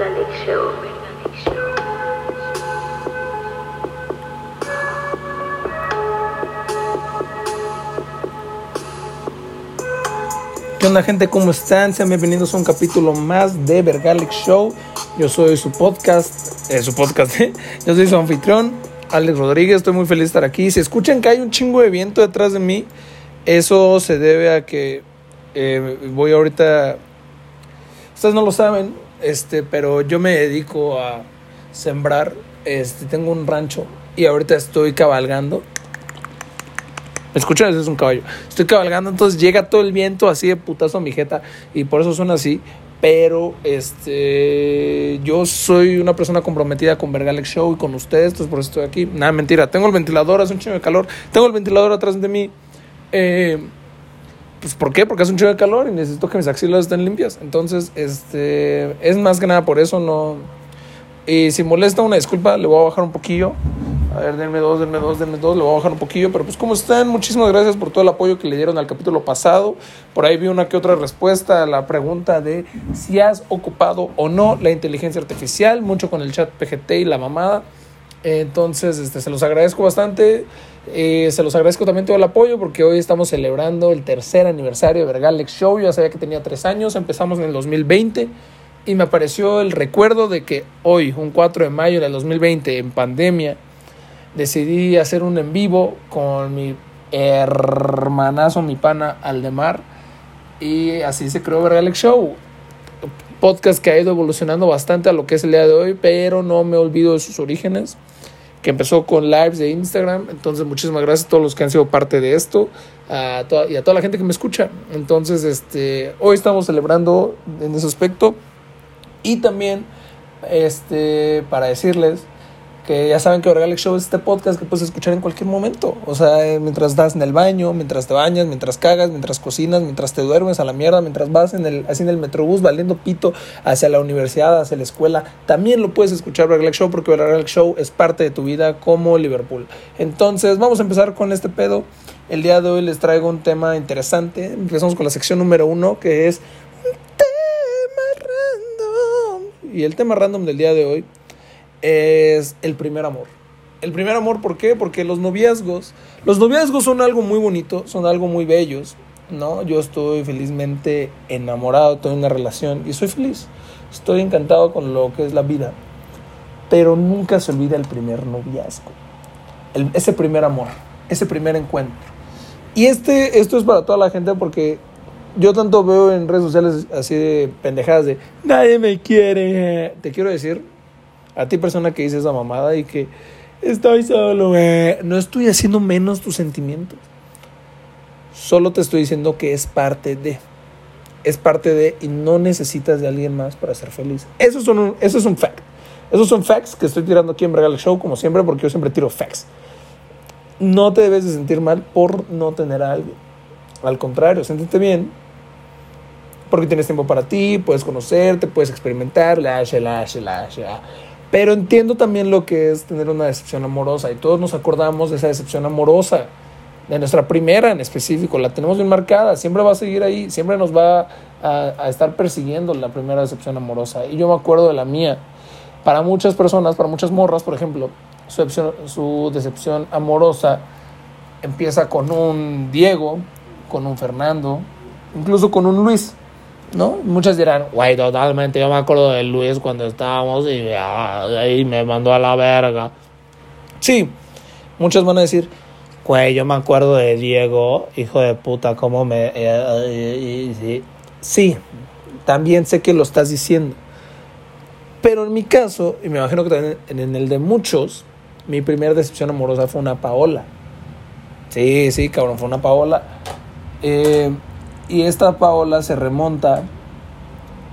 Show. ¿Qué onda gente? ¿Cómo están? Sean bienvenidos a un capítulo más de Vergalic Show. Yo soy su podcast, eh, su podcast, ¿eh? yo soy su anfitrión, Alex Rodríguez. Estoy muy feliz de estar aquí. Si escuchan que hay un chingo de viento detrás de mí, eso se debe a que eh, voy ahorita... Ustedes no lo saben, este, pero yo me dedico a sembrar. Este, tengo un rancho y ahorita estoy cabalgando ¿Me? Ese es un caballo. Estoy cabalgando, entonces llega todo el viento así de putazo a mi jeta y por eso suena así. Pero este yo soy una persona comprometida con Vergalex Show y con ustedes, entonces por eso estoy aquí. Nada, mentira. Tengo el ventilador, hace un chingo de calor. Tengo el ventilador atrás de mí. Eh, pues ¿por qué? Porque hace un chingo de calor y necesito que mis axilas estén limpias. Entonces, este es más que nada por eso no. Y si molesta una disculpa, le voy a bajar un poquillo. A ver, denme dos, denme dos, denme dos. Le voy a bajar un poquillo. Pero pues, ¿cómo están? Muchísimas gracias por todo el apoyo que le dieron al capítulo pasado. Por ahí vi una que otra respuesta a la pregunta de si has ocupado o no la inteligencia artificial. Mucho con el chat PGT y la mamada. Entonces, este, se los agradezco bastante. Eh, se los agradezco también todo el apoyo porque hoy estamos celebrando el tercer aniversario de Vergalex Show. Yo ya sabía que tenía tres años. Empezamos en el 2020 y me apareció el recuerdo de que hoy, un 4 de mayo del 2020, en pandemia, decidí hacer un en vivo con mi hermanazo, mi pana Aldemar, y así se creó Vergalex Show. Podcast que ha ido evolucionando bastante a lo que es el día de hoy, pero no me olvido de sus orígenes, que empezó con lives de Instagram. Entonces, muchísimas gracias a todos los que han sido parte de esto a toda, y a toda la gente que me escucha. Entonces, este, hoy estamos celebrando en ese aspecto. Y también, este, para decirles que ya saben que Orgalic Show es este podcast que puedes escuchar en cualquier momento. O sea, eh, mientras estás en el baño, mientras te bañas, mientras cagas, mientras cocinas, mientras te duermes a la mierda, mientras vas en el, así en el metrobús valiendo pito hacia la universidad, hacia la escuela, también lo puedes escuchar Orgalic Show porque Orgalic Show es parte de tu vida como Liverpool. Entonces, vamos a empezar con este pedo. El día de hoy les traigo un tema interesante. Empezamos con la sección número uno, que es un tema random. Y el tema random del día de hoy es el primer amor. El primer amor, ¿por qué? Porque los noviazgos, los noviazgos son algo muy bonito, son algo muy bellos, ¿no? Yo estoy felizmente enamorado, en una relación y soy feliz. Estoy encantado con lo que es la vida. Pero nunca se olvida el primer noviazgo. Ese primer amor, ese primer encuentro. Y este, esto es para toda la gente porque yo tanto veo en redes sociales así de pendejadas de nadie me quiere. Te quiero decir, a ti persona que dice esa mamada y que estoy solo, güey. No estoy haciendo menos tus sentimientos. Solo te estoy diciendo que es parte de. Es parte de y no necesitas de alguien más para ser feliz. Eso, son un, eso es un fact. Esos son facts que estoy tirando aquí en Regal Show, como siempre, porque yo siempre tiro facts. No te debes de sentir mal por no tener a alguien. Al contrario, siéntete bien. Porque tienes tiempo para ti, puedes conocerte, puedes experimentar, la, la, la, la. Pero entiendo también lo que es tener una decepción amorosa y todos nos acordamos de esa decepción amorosa, de nuestra primera en específico, la tenemos bien marcada, siempre va a seguir ahí, siempre nos va a, a estar persiguiendo la primera decepción amorosa. Y yo me acuerdo de la mía. Para muchas personas, para muchas morras, por ejemplo, su, decepción, su decepción amorosa empieza con un Diego, con un Fernando, incluso con un Luis. ¿No? Muchas dirán, güey, totalmente, yo me acuerdo de Luis cuando estábamos y ah, ahí me mandó a la verga. Sí, muchas van a decir, güey, yo me acuerdo de Diego, hijo de puta, cómo me... Eh, sí. sí, también sé que lo estás diciendo. Pero en mi caso, y me imagino que también en el de muchos, mi primera decepción amorosa fue una Paola. Sí, sí, cabrón, fue una Paola. Eh, y esta Paola se remonta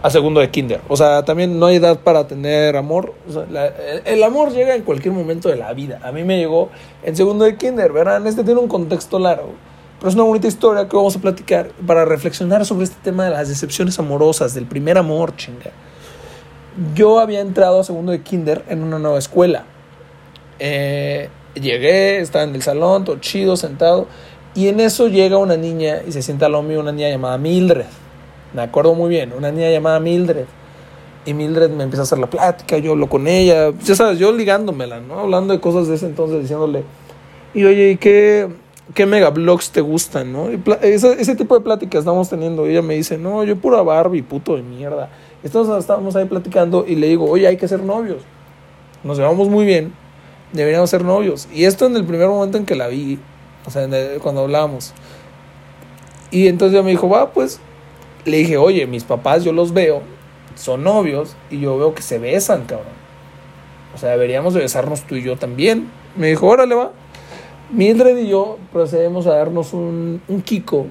a segundo de kinder. O sea, también no hay edad para tener amor. El, amor llega en cualquier momento de la vida. A mí me llegó en segundo de kinder, ¿verdad? Este tiene un contexto largo. Pero es una bonita historia que vamos a platicar para reflexionar sobre este tema de las decepciones amorosas, del primer amor, chinga. Yo había entrado a segundo de kinder en una nueva escuela. Eh, llegué, estaba en el salón, todo chido, sentado. Y en eso llega una niña y se sienta al lado mío, una niña llamada Mildred. Me acuerdo muy bien, una niña llamada Mildred. Y Mildred me empieza a hacer la plática, yo hablo con ella, ya sabes, yo ligándomela, ¿no? Hablando de cosas de ese entonces, diciéndole, y oye, ¿y qué, qué megablogs te gustan, no? Ese, ese, tipo de pláticas estamos teniendo. Ella me dice, no, yo pura Barbie, puto de mierda. Entonces estábamos ahí platicando y le digo, oye, hay que ser novios. Nos llevamos muy bien, deberíamos ser novios. Y esto en el primer momento en que la vi, o sea, cuando hablábamos. Y entonces me dijo, va, pues, le dije, oye, mis papás yo los veo son novios y yo veo que se besan, cabrón. O sea, deberíamos de besarnos tú y yo también. Me dijo, órale, va. Mildred y yo procedemos a darnos un, un Kiko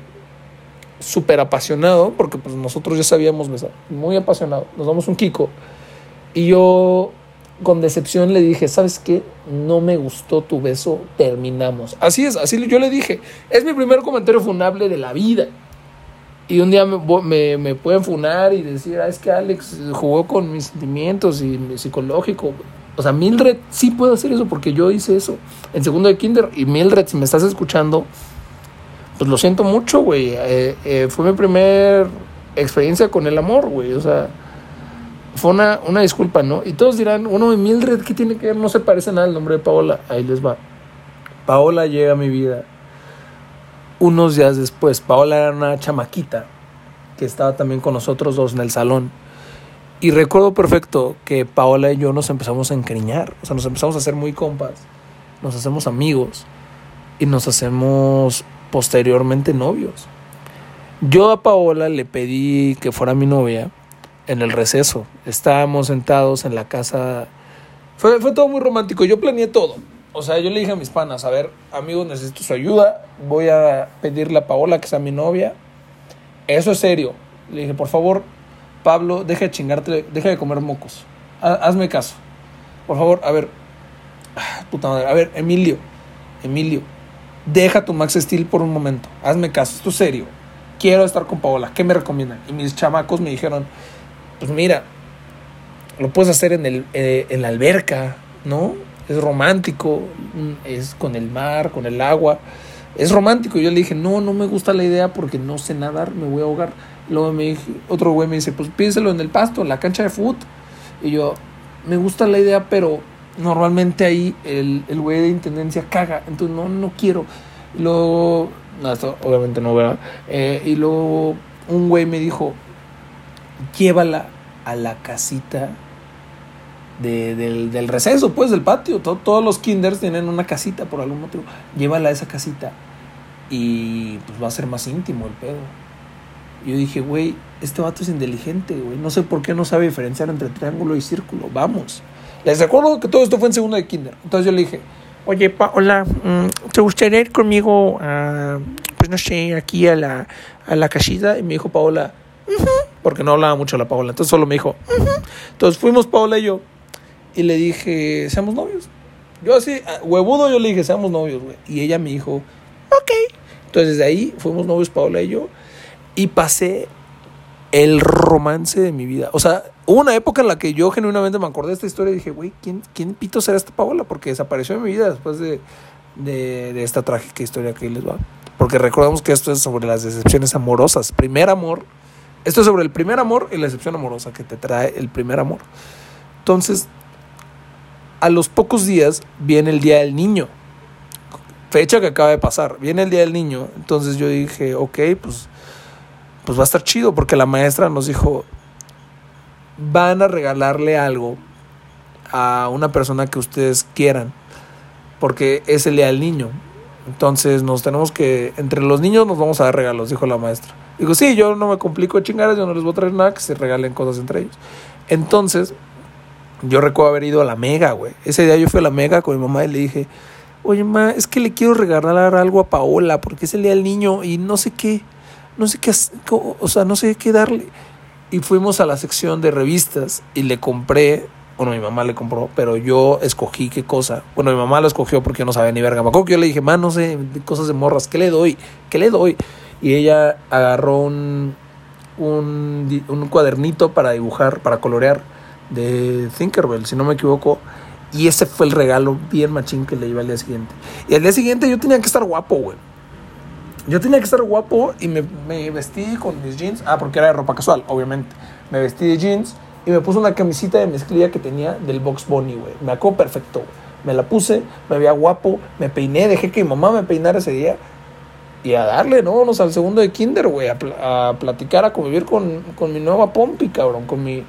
súper apasionado, porque pues nosotros ya sabíamos besar, muy apasionado. Nos damos un Kiko. Y yo con decepción le dije, ¿sabes qué? No me gustó tu beso, terminamos. Así es, así yo le dije. Es mi primer comentario funable de la vida. Y un día me, me, pueden funar y decir, ah, es que Alex jugó con mis sentimientos y mi psicológico. O sea, Mildred sí puede hacer eso porque yo hice eso en segundo de kinder. Y Mildred, si me estás escuchando, pues lo siento mucho, güey. Eh, eh, fue mi primer experiencia con el amor, güey. O sea, fue una, una disculpa, ¿no? Y todos dirán, uno de Mildred, ¿qué tiene que ver? No se parece nada al nombre de Paola. Ahí les va. Paola llega a mi vida unos días después, Paola era una chamaquita que estaba también con nosotros dos en el salón. Y recuerdo perfecto que Paola y yo nos empezamos a encariñar, o sea, nos empezamos a hacer muy compas, nos hacemos amigos y nos hacemos posteriormente novios. Yo a Paola le pedí que fuera mi novia en el receso. Estábamos sentados en la casa. Fue, fue todo muy romántico. Yo planeé todo. O sea, yo le dije a mis panas, a ver, amigos, necesito su ayuda, voy a pedirle a Paola que sea mi novia. Eso es serio. Le dije, por favor, Pablo, deja de chingarte, deja de comer mocos. Hazme caso. Por favor, a ver. Puta madre. A ver, Emilio. Emilio. Deja tu Max Steel por un momento. Hazme caso. Esto es serio. Quiero estar con Paola. ¿Qué me recomiendan? Y mis chamacos me dijeron, pues mira, lo puedes hacer en, el, eh, en la alberca, ¿no? es romántico, es con el mar, con el agua, es romántico. Yo le dije, no, no me gusta la idea porque no sé nadar, me voy a ahogar. Luego me dije, otro güey me dice, pues pídeselo en el pasto, en la cancha de fútbol. Y yo, me gusta la idea, pero normalmente ahí el, el güey de intendencia caga, entonces no, no quiero. Y luego, no, esto obviamente no, ¿verdad? Eh, y luego un güey me dijo, llévala a la casita del, receso, pues, del patio. todos los kinders tienen una casita por algún motivo. Llévala a esa casita y pues va a ser más íntimo el pedo. yo dije, güey, este vato es inteligente, güey. No sé por qué no sabe diferenciar entre triángulo y círculo. Vamos. Les recuerdo que todo esto fue en segundo de kinder. Entonces yo le dije, oye, hola, mm, ¿te gustaría ir conmigo a, pues no sé, aquí a la, a la casita? Y me dijo Paola, porque no hablaba mucho la Paola. Entonces solo me dijo, entonces fuimos Paola y yo y le dije, seamos novios. Yo así, huevudo, yo le dije, seamos novios, güey. Y ella me dijo, ok. Entonces desde ahí fuimos novios Paola y yo. Y pasé el romance de mi vida. O sea, hubo una época en la que yo genuinamente me acordé de esta historia y dije, güey, ¿quién, ¿quién pito será esta Paola? Porque desapareció en mi vida después de, de, de esta trágica historia que les va. Porque recordamos que esto es sobre las decepciones amorosas. Primer amor. Esto es sobre el primer amor y la decepción amorosa que te trae el primer amor. Entonces, a los pocos días viene el Día del Niño. Fecha que acaba de pasar. Viene el Día del Niño. Entonces yo dije, ok, pues, pues va a estar chido porque la maestra nos dijo, van a regalarle algo a una persona que ustedes quieran. Porque es el Día del Niño. Entonces nos tenemos que, entre los niños nos vamos a dar regalos, dijo la maestra. Digo, sí, yo no me complico de chingadas, yo no les voy a traer nada, que se regalen cosas entre ellos. Entonces yo recuerdo haber ido a la Mega, güey. Ese día yo fui a la Mega con mi mamá y le dije, oye, ma, es que le quiero regalar algo a Paola porque es el día del niño y no sé qué, no sé qué, o sea, no sé qué darle. Y fuimos a la sección de revistas y le compré, bueno, mi mamá le compró, pero yo escogí qué cosa. Bueno, mi mamá lo escogió porque yo no sabía ni verga. Me yo le dije, ma, no sé, cosas de morras, ¿qué le doy? ¿Qué le doy? Y ella agarró un, un, un cuadernito para dibujar, para colorear de Thinkerbell, si no me equivoco. Y ese fue el regalo bien machín que le iba al día siguiente. Y al día siguiente yo tenía que estar guapo, güey. Yo tenía que estar guapo y me, me, vestí con mis jeans. Ah, porque era de ropa casual, obviamente. Me vestí de jeans y me puso una camisita de mezclilla que tenía del Box Bunny, güey. Me acuerdo perfecto, Me la puse, me veía guapo, me peiné, dejé que mi mamá me peinara ese día. Y a darle, ¿no? Vamos al segundo de kinder, güey. A, platicar, a convivir con, con, mi nueva pompi, cabrón. Con mi,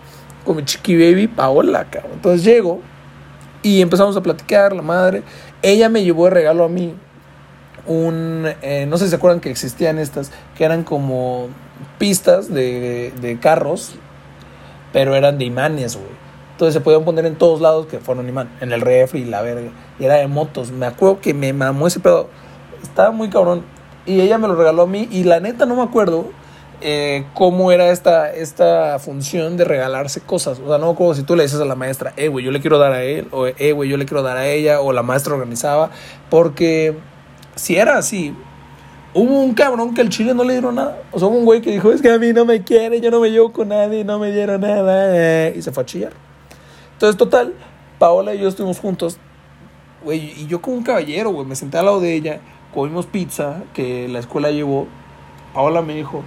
con mi chiqui baby Paola, cabrón. Entonces llego y empezamos a platicar, la madre. Ella me llevó de regalo a mí un... Eh, no sé si se acuerdan que existían estas, que eran como pistas de, de carros, pero eran de imanes, güey. Entonces se podían poner en todos lados que fueron imán, en el refri, la verga. Y era de motos. Me acuerdo que me mamó ese pedo. Estaba muy cabrón. Y ella me lo regaló a mí. Y la neta no me acuerdo eh, cómo era esta, esta función de regalarse cosas. O sea, no como si tú le dices a la maestra, eh, güey, yo le quiero dar a él. O eh, güey, yo le quiero dar a ella. O la maestra organizaba. Porque si era así, Hubo un cabrón que al chile no le dieron nada. O sea, hubo un güey que dijo, es que a mí no me quiere, yo no me llevo con nadie, no me dieron nada. Y se fue a chillar. Entonces, total, Paola y yo estuvimos juntos. Güey, y yo como un caballero, güey, me senté al lado de ella, comimos pizza que la escuela llevó. Paola me dijo,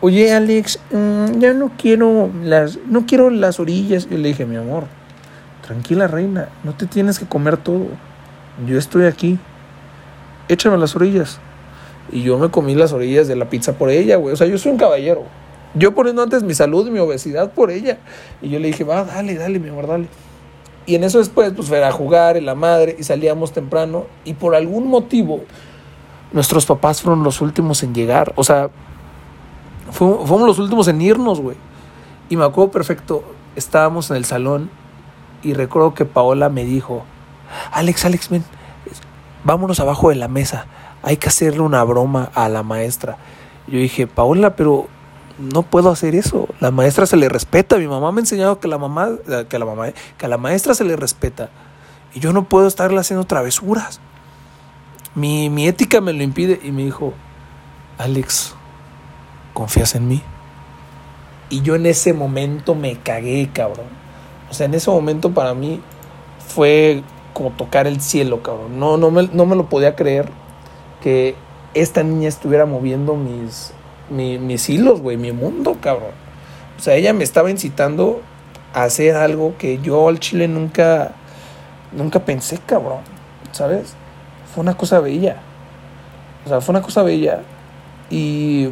oye Alex, mm, ya no quiero las, no quiero las orillas. Y le dije, mi amor, tranquila reina, no te tienes que comer todo. Yo estoy aquí. Échame las orillas. Y yo me comí las orillas de la pizza por ella, güey. O sea, yo soy un caballero. Yo poniendo antes mi salud mi obesidad por ella. Y yo le dije, va, dale, dale, mi amor, dale. Y en eso después, pues, fue a jugar en la madre y salíamos temprano. Y por algún motivo, nuestros papás fueron los últimos en llegar. O sea, fuimos, los últimos en irnos, güey. Y me acuerdo perfecto, estábamos en el salón y recuerdo que Paola me dijo, Alex, Alex, ven, vámonos abajo de la mesa hay que hacerle una broma a la maestra. Yo dije, Paola, pero no puedo hacer eso. La maestra se le respeta. Mi mamá me ha enseñado que la mamá, que la mamá, que a la maestra se le respeta. Y yo no puedo estarle haciendo travesuras. Mi, mi ética me lo impide. Y me dijo, Alex, ¿confías en mí? Y yo en ese momento me cagué, cabrón. O sea, en ese momento para mí fue como tocar el cielo, cabrón. No, no, me, no me lo podía creer que esta niña estuviera moviendo mis, mis, hilos, güey, mi mundo, cabrón. O sea, ella me estaba incitando a hacer algo que yo al chile nunca, nunca pensé, cabrón. ¿Sabes? Fue una cosa bella. O sea, fue una cosa bella. Y,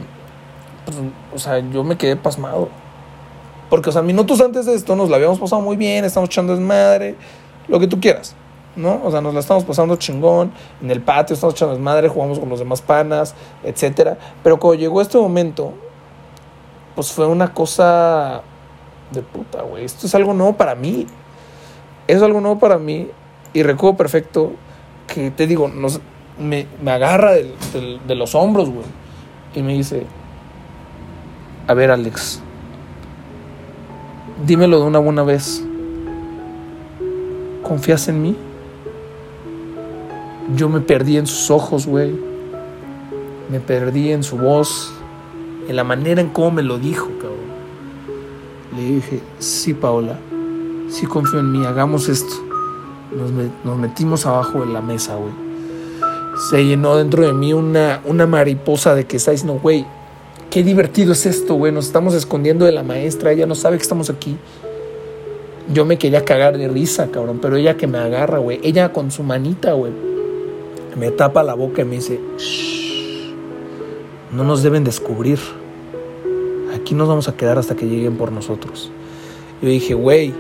pues, o sea, yo me quedé pasmado. Porque, o sea, minutos antes de esto nos la habíamos pasado muy bien, estamos echando desmadre, lo que tú quieras. ¿No? O sea, nos la estamos pasando chingón, en el patio estamos echando madre, jugamos con los demás panas, etcétera. Pero cuando llegó este momento, pues fue una cosa de puta, güey. Esto es algo nuevo para mí. Es algo nuevo para mí. Y recuerdo perfecto que te digo, nos, me, me agarra de, de los hombros, güey. Y me dice, a ver, Alex, dímelo de una buena vez. ¿Confías en mí? Yo me perdí en sus ojos, güey. Me perdí en su voz, en la manera en cómo me lo dijo, cabrón. Le dije, sí, Paola, sí confío en mí, hagamos esto. Nos, metimos abajo de la mesa, güey. Se llenó dentro de mí una, una mariposa de que está diciendo, güey, qué divertido es esto, güey. Nos estamos escondiendo de la maestra, ella no sabe que estamos aquí. Yo me quería cagar de risa, cabrón, pero ella que me agarra, güey. Ella con su manita, güey me tapa la boca y me dice, no nos deben descubrir. Aquí nos vamos a quedar hasta que lleguen por nosotros. Yo dije, güey,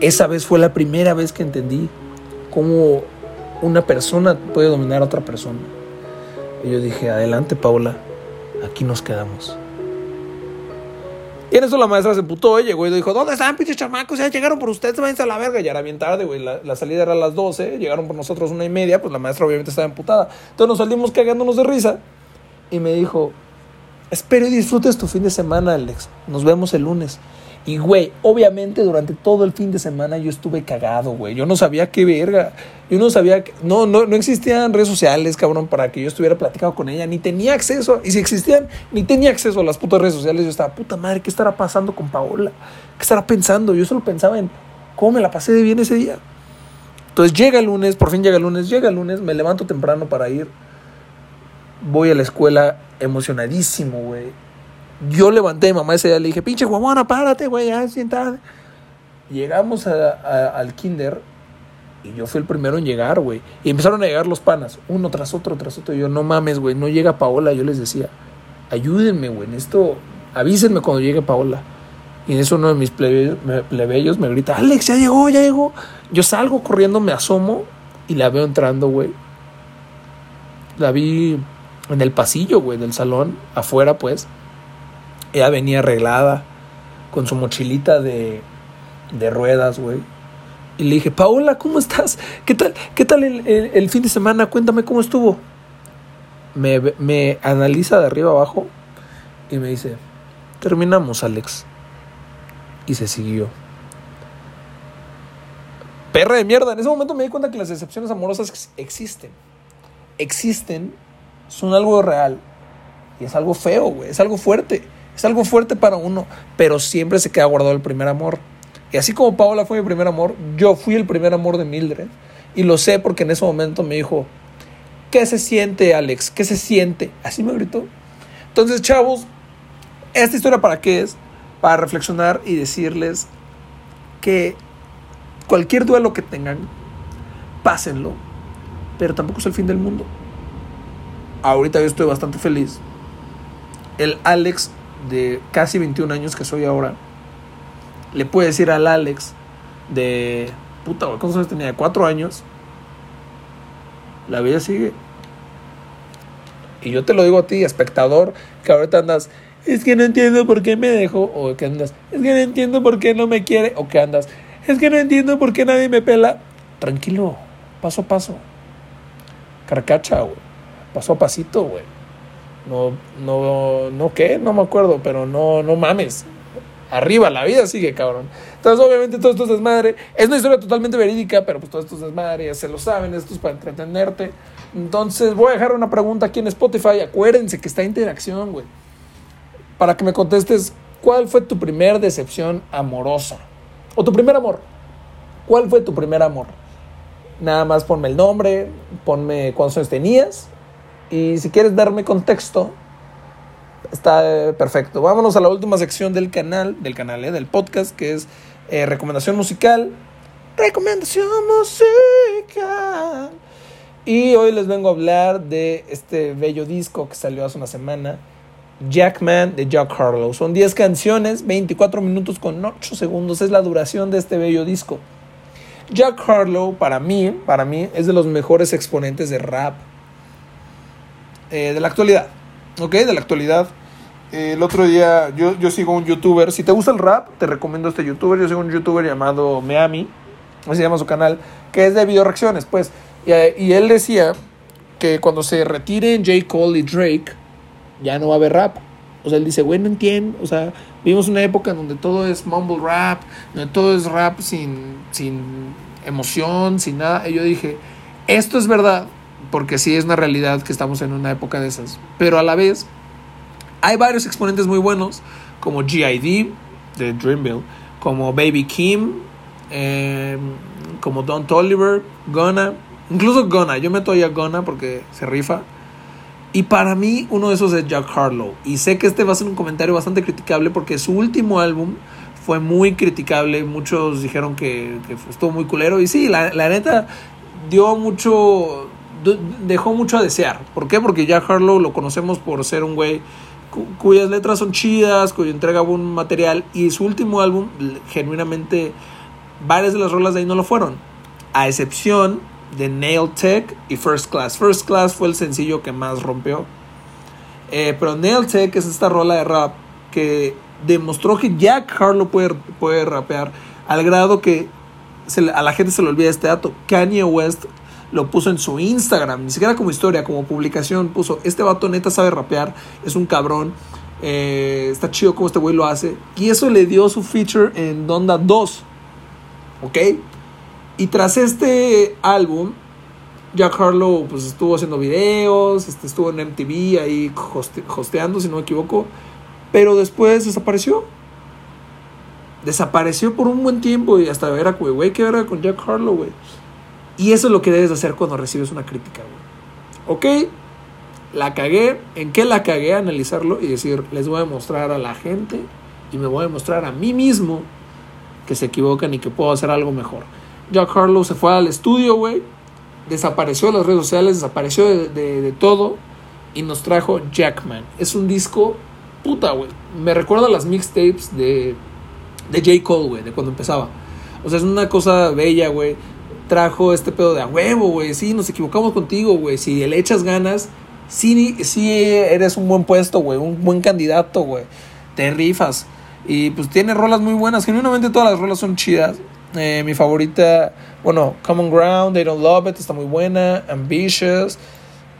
esa vez fue la primera vez que entendí cómo una persona puede dominar a otra persona. Y yo dije, adelante Paula, aquí nos quedamos. Y en eso la maestra se putó y llegó y dijo, ¿dónde están, pinches chamacos? Ya llegaron por ustedes, váyanse a la verga. Ya era bien tarde, güey. La, salida era a las 12, llegaron por nosotros una y media, pues la maestra obviamente estaba emputada. Entonces nos salimos cagándonos de risa. Y me dijo, espero y disfrutes tu fin de semana, Alex. Nos vemos el lunes. Y, güey, obviamente durante todo el fin de semana yo estuve cagado, güey. Yo no sabía qué verga. Yo no sabía, que, no, no, no existían redes sociales, cabrón, para que yo estuviera platicando con ella. Ni tenía acceso, y si existían, ni tenía acceso a las putas redes sociales. Yo estaba, puta madre, ¿qué estará pasando con Paola? ¿Qué estará pensando? Yo solo pensaba en cómo me la pasé de bien ese día. Entonces llega el lunes, por fin llega el lunes, llega el lunes, me levanto temprano para ir. Voy a la escuela emocionadísimo, güey Yo levanté a mi mamá ese día, le dije, pinche guamona, párate, güey, ya siéntate. Llegamos al kinder y yo fui el primero en llegar, güey. Y empezaron a llegar los panas, uno tras otro, tras otro. Y yo, no mames, güey, no llega Paola. Yo les decía, ayúdenme, güey, en esto, avísenme cuando llegue Paola. Y en eso uno de mis plebeyos, me grita, Alex, ya llegó, ya llegó. Yo salgo corriendo, me asomo y la veo entrando, güey. La vi en el pasillo, güey, del salón, afuera, pues. Ella venía arreglada, con su mochilita de, de ruedas, güey. Y le dije, Paola, ¿cómo estás? ¿Qué tal, qué tal el, fin de semana? Cuéntame cómo estuvo. Me, me analiza de arriba abajo y me dice, terminamos, Alex y se siguió. Perra de mierda. En ese momento me di cuenta que las decepciones amorosas existen. Existen, son algo real. Y es algo feo, güey. Es algo fuerte. Es algo fuerte para uno. Pero siempre se queda guardado el primer amor. Y así como Paola fue mi primer amor, yo fui el primer amor de Mildred. Y lo sé porque en ese momento me dijo, ¿qué se siente, Alex? ¿Qué se siente? Así me gritó. Entonces, chavos, ¿esta historia para qué es? para reflexionar y decirles que cualquier duelo que tengan, pásenlo, pero tampoco es el fin del mundo. Ahorita yo estoy bastante feliz. El Alex de casi 21 años que soy ahora, le puede decir al Alex de, puta, ¿cuántos años tenía? De 4 años. La vida sigue. Y yo te lo digo a ti, espectador, que ahorita andas, es que no entiendo por qué me dejó, o que andas, es que no entiendo por qué no me quiere, o que andas, es que no entiendo por qué nadie me pela. Tranquilo, paso a paso. Carcacha, güey. Paso a pasito, güey. No, no, no, ¿qué? No me acuerdo, pero no, no mames. Arriba, la vida sigue, cabrón. Entonces, obviamente, todo esto es desmadre. Es una historia totalmente verídica, pero pues todo esto es desmadre, ya se lo saben, esto es para entretenerte. Entonces, voy a dejar una pregunta aquí en Spotify. Acuérdense que está interacción, güey para que me contestes cuál fue tu primer decepción amorosa. O tu primer amor. ¿Cuál fue tu primer amor? Nada más ponme el nombre, ponme cuántos años tenías. Y si quieres darme contexto, está perfecto. Vámonos a la última sección del canal, del canal, eh, del podcast, que es eh, recomendación musical. Recomendación musical. Y hoy les vengo a hablar de este bello disco que salió hace una semana Jackman de Jack Harlow. Son 10 canciones, 24 minutos con 8 segundos es la duración de este bello disco. Jack Harlow, para mí, para mí, es de los mejores exponentes de rap eh, de la actualidad. ¿Ok? De la actualidad. el otro día yo, yo sigo un youtuber. Si te gusta el rap, te recomiendo este youtuber. Yo sigo un youtuber llamado Miami. Así se llama su canal. Que es de video reacciones, pues. Y, y él decía que cuando se retiren J. Cole y Drake ya no va a haber rap. O sea, él dice, güey, no entiendo. O sea, vivimos una época en donde todo es mumble rap, donde todo es rap sin, sin emoción, sin nada. Y yo dije, esto es verdad, porque sí es una realidad que estamos en una época de esas. Pero a la vez, hay varios exponentes muy buenos, como GID de Dreamville, como Baby Kim, em, como Don Toliver, Gona, incluso Gona. Yo meto ahí a Gona porque se rifa. Y para mí uno de esos es Jack Harlow. Y sé que este va a ser un comentario bastante criticable porque su último álbum fue muy criticable. Muchos dijeron que, estuvo muy culero. Y sí, la, neta dio mucho, dejó mucho a desear. ¿Por qué? Porque Jack Harlow lo conocemos por ser un güey cuyas letras son chidas, cuyo entrega buen material. Y su último álbum, genuinamente, varias de las rolas de ahí no lo fueron. A excepción de Nail Tech y First Class. First Class fue el sencillo que más rompió. Eh, pero Nail Tech es esta rola de rap que demostró que Jack Harlow puede, puede rapear al grado que a la gente se le olvida este dato. Kanye West lo puso en su Instagram, ni siquiera como historia, como publicación, puso, este vato neta sabe rapear, es un cabrón, eh, está chido como este güey lo hace. Y eso le dio su feature en Donda 2. ¿Ok? Y tras este álbum, Jack Harlow pues, estuvo haciendo videos, este, estuvo en MTV ahí hosteando, si no me equivoco, pero después desapareció. Desapareció por un buen tiempo y hasta era, güey, ¿qué era con Jack Harlow, güey? Y eso es lo que debes hacer cuando recibes una crítica, güey. ¿Ok? la cagué, ¿en qué la cagué? Analizarlo y decir, les voy a mostrar a la gente y me voy a mostrar a mí mismo que se equivocan y que puedo hacer algo mejor. Jack Harlow se fue al estudio, güey, desapareció de las redes sociales, desapareció de, de todo y nos trajo Jackman. Es un disco puta, güey. Me recuerda a las mixtapes de, de J. Cole, güey, de cuando empezaba. O sea, es una cosa bella, güey. Trajo este pedo de a huevo, güey. Sí, nos equivocamos contigo, güey. Si le echas ganas, sí, sí eres un buen puesto, güey. Un buen candidato, güey. Te rifas. Y pues tiene rolas muy buenas. Genuinamente todas las rolas son chidas. Eh, mi favorita, bueno, Common Ground, They Don't Love It, está muy buena. Ambitious.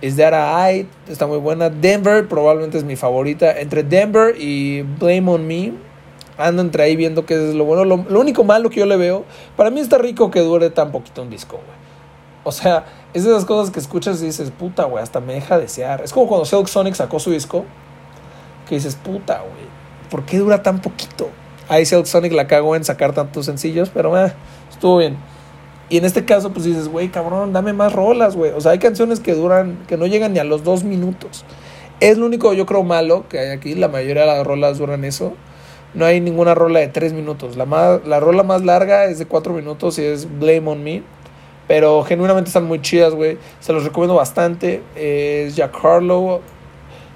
Is That I? Está muy buena. Denver probablemente es mi favorita. Entre Denver y Blame on Me. Ando entre ahí viendo qué es lo bueno. Lo, único malo que yo le veo. Para mí está rico que dure tan poquito un disco, güey. O sea, es de esas cosas que escuchas y dices, puta, güey, hasta me deja desear. Es como cuando Silk Sonic sacó su disco. Que dices, puta, güey, ¿por qué dura tan poquito? Ahí Silk Sonic la cagó en sacar tantos sencillos, pero eh, estuvo bien. Y en este caso, pues dices, güey, cabrón, dame más rolas, güey. O sea, hay canciones que duran, que no llegan ni a los dos minutos. Es lo único, yo creo, malo que hay aquí. La mayoría de las rolas duran eso. No hay ninguna rola de tres minutos. La, más, la rola más larga es de cuatro minutos y es Blame on Me. Pero genuinamente están muy chidas, güey. Se los recomiendo bastante. Es Jack Harlow.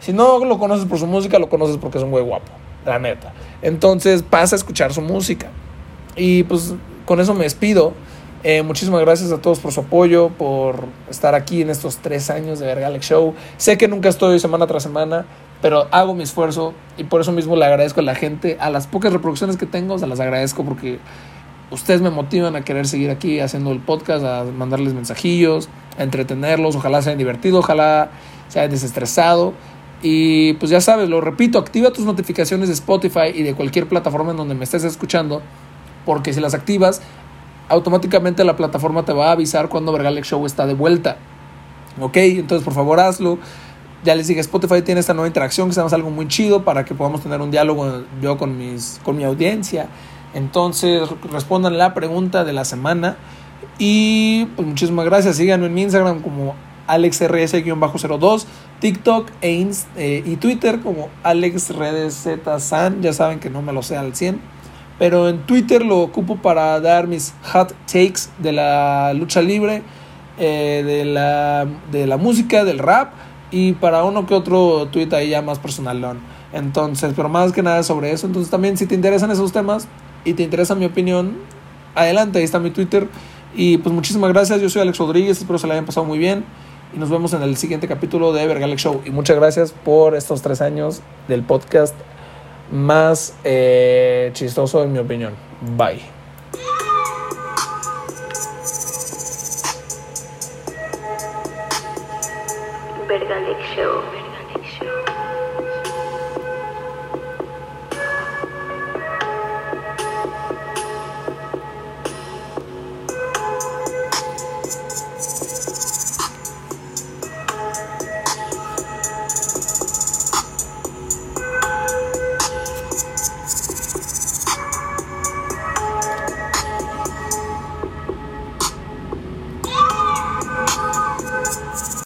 Si no lo conoces por su música, lo conoces porque es un güey guapo. La neta. Entonces pasa a escuchar su música. Y pues con eso me despido. Eh, muchísimas gracias a todos por su apoyo, por estar aquí en estos tres años de Vergalex Show. Sé que nunca estoy semana tras semana, pero hago mi esfuerzo y por eso mismo le agradezco a la gente, a las pocas reproducciones que tengo, se las agradezco porque ustedes me motivan a querer seguir aquí haciendo el podcast, a mandarles mensajillos, a entretenerlos, ojalá sean divertido, ojalá sea desestresado. Y pues ya sabes, lo repito, activa tus notificaciones de Spotify y de cualquier plataforma en donde me estés escuchando, porque si las activas, automáticamente la plataforma te va a avisar cuando Vergalex Show está de vuelta. Ok, entonces por favor hazlo. Ya les dije, Spotify tiene esta nueva interacción que se algo muy chido para que podamos tener un diálogo yo con, mis, con mi audiencia. Entonces respondan la pregunta de la semana. Y pues muchísimas gracias. Síganme en mi Instagram como AlexRS-02, TikTok e eh, y Twitter como AlexRedZSan. Ya saben que no me lo sé al 100 pero en Twitter lo ocupo para dar mis hot takes de la lucha libre, eh, de, la, de la música, del rap y para uno que otro tweet ahí ya más personalón. Entonces, pero más que nada sobre eso. Entonces también si te interesan esos temas y te interesa mi opinión, adelante, ahí está mi Twitter. Y pues muchísimas gracias, yo soy Alex Rodríguez, espero se la hayan pasado muy bien. Y nos vemos en el siguiente capítulo de Vergalex Show. Y muchas gracias por estos tres años del podcast más eh, chistoso en mi opinión. Bye.